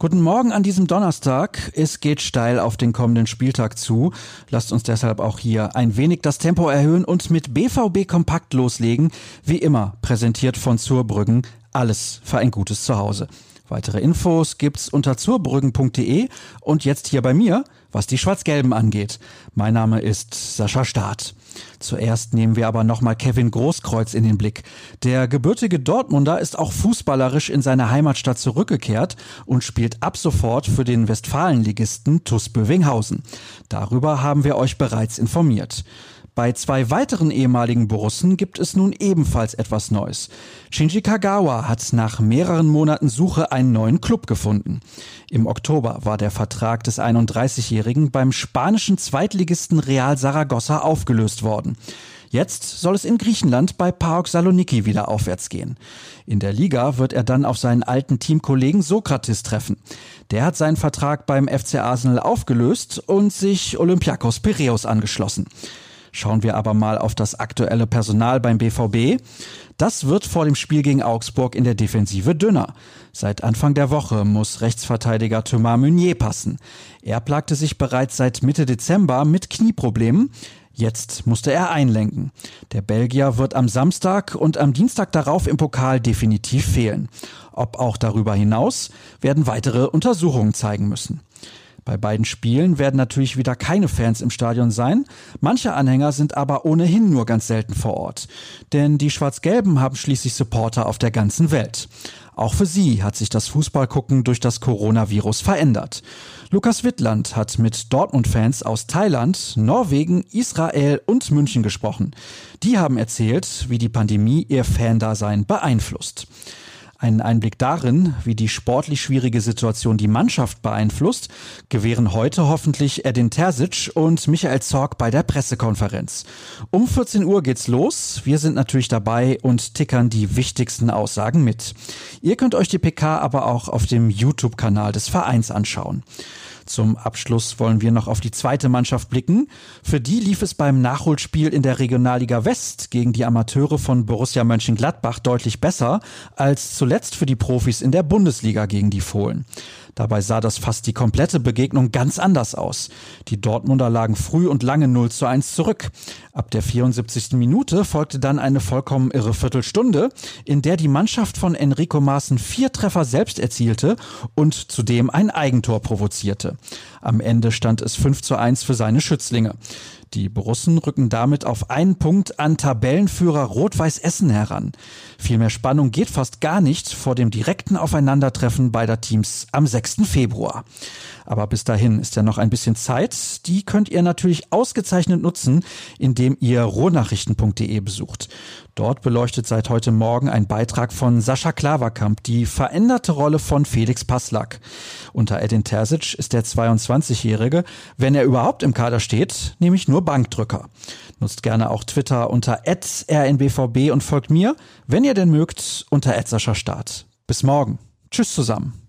Guten Morgen an diesem Donnerstag. Es geht steil auf den kommenden Spieltag zu. Lasst uns deshalb auch hier ein wenig das Tempo erhöhen und mit BVB kompakt loslegen. Wie immer präsentiert von Zurbrüggen. Alles für ein gutes Zuhause. Weitere Infos gibt's unter zurbrüggen.de und jetzt hier bei mir, was die Schwarz-Gelben angeht. Mein Name ist Sascha Staat. Zuerst nehmen wir aber nochmal Kevin Großkreuz in den Blick. Der gebürtige Dortmunder ist auch fußballerisch in seine Heimatstadt zurückgekehrt und spielt ab sofort für den Westfalenligisten TuS Bövinghausen. Darüber haben wir euch bereits informiert. Bei zwei weiteren ehemaligen Borussen gibt es nun ebenfalls etwas Neues. Shinji Kagawa hat nach mehreren Monaten Suche einen neuen Club gefunden. Im Oktober war der Vertrag des 31-Jährigen beim spanischen Zweitligisten Real Saragossa aufgelöst worden. Jetzt soll es in Griechenland bei PAOK Saloniki wieder aufwärts gehen. In der Liga wird er dann auf seinen alten Teamkollegen Sokrates treffen. Der hat seinen Vertrag beim FC Arsenal aufgelöst und sich Olympiakos Piraeus angeschlossen. Schauen wir aber mal auf das aktuelle Personal beim BVB. Das wird vor dem Spiel gegen Augsburg in der Defensive dünner. Seit Anfang der Woche muss Rechtsverteidiger Thomas Meunier passen. Er plagte sich bereits seit Mitte Dezember mit Knieproblemen. Jetzt musste er einlenken. Der Belgier wird am Samstag und am Dienstag darauf im Pokal definitiv fehlen. Ob auch darüber hinaus, werden weitere Untersuchungen zeigen müssen. Bei beiden Spielen werden natürlich wieder keine Fans im Stadion sein. Manche Anhänger sind aber ohnehin nur ganz selten vor Ort. Denn die Schwarz-Gelben haben schließlich Supporter auf der ganzen Welt. Auch für sie hat sich das Fußballgucken durch das Coronavirus verändert. Lukas Wittland hat mit Dortmund-Fans aus Thailand, Norwegen, Israel und München gesprochen. Die haben erzählt, wie die Pandemie ihr Fandasein beeinflusst. Einen Einblick darin, wie die sportlich schwierige Situation die Mannschaft beeinflusst, gewähren heute hoffentlich Edin Terzic und Michael Zorg bei der Pressekonferenz. Um 14 Uhr geht's los. Wir sind natürlich dabei und tickern die wichtigsten Aussagen mit. Ihr könnt euch die PK aber auch auf dem YouTube-Kanal des Vereins anschauen. Zum Abschluss wollen wir noch auf die zweite Mannschaft blicken. Für die lief es beim Nachholspiel in der Regionalliga West gegen die Amateure von Borussia Mönchengladbach deutlich besser als zuletzt für die Profis in der Bundesliga gegen die Fohlen. Dabei sah das fast die komplette Begegnung ganz anders aus. Die Dortmunder lagen früh und lange 0 zu 1 zurück. Ab der 74. Minute folgte dann eine vollkommen irre Viertelstunde, in der die Mannschaft von Enrico Maaßen vier Treffer selbst erzielte und zudem ein Eigentor provozierte. Am Ende stand es 5 zu 1 für seine Schützlinge. Die Borussen rücken damit auf einen Punkt an Tabellenführer Rot-Weiß Essen heran. Viel mehr Spannung geht fast gar nicht vor dem direkten Aufeinandertreffen beider Teams am 6. Februar. Aber bis dahin ist ja noch ein bisschen Zeit. Die könnt ihr natürlich ausgezeichnet nutzen, indem ihr rohnachrichten.de besucht. Dort beleuchtet seit heute Morgen ein Beitrag von Sascha Klaverkamp die veränderte Rolle von Felix Passlack. Unter Edin Terzic ist der 22-Jährige, wenn er überhaupt im Kader steht, nämlich nur Bankdrücker. Nutzt gerne auch Twitter unter rnbvb und folgt mir, wenn ihr denn mögt, unter Start. Bis morgen. Tschüss zusammen.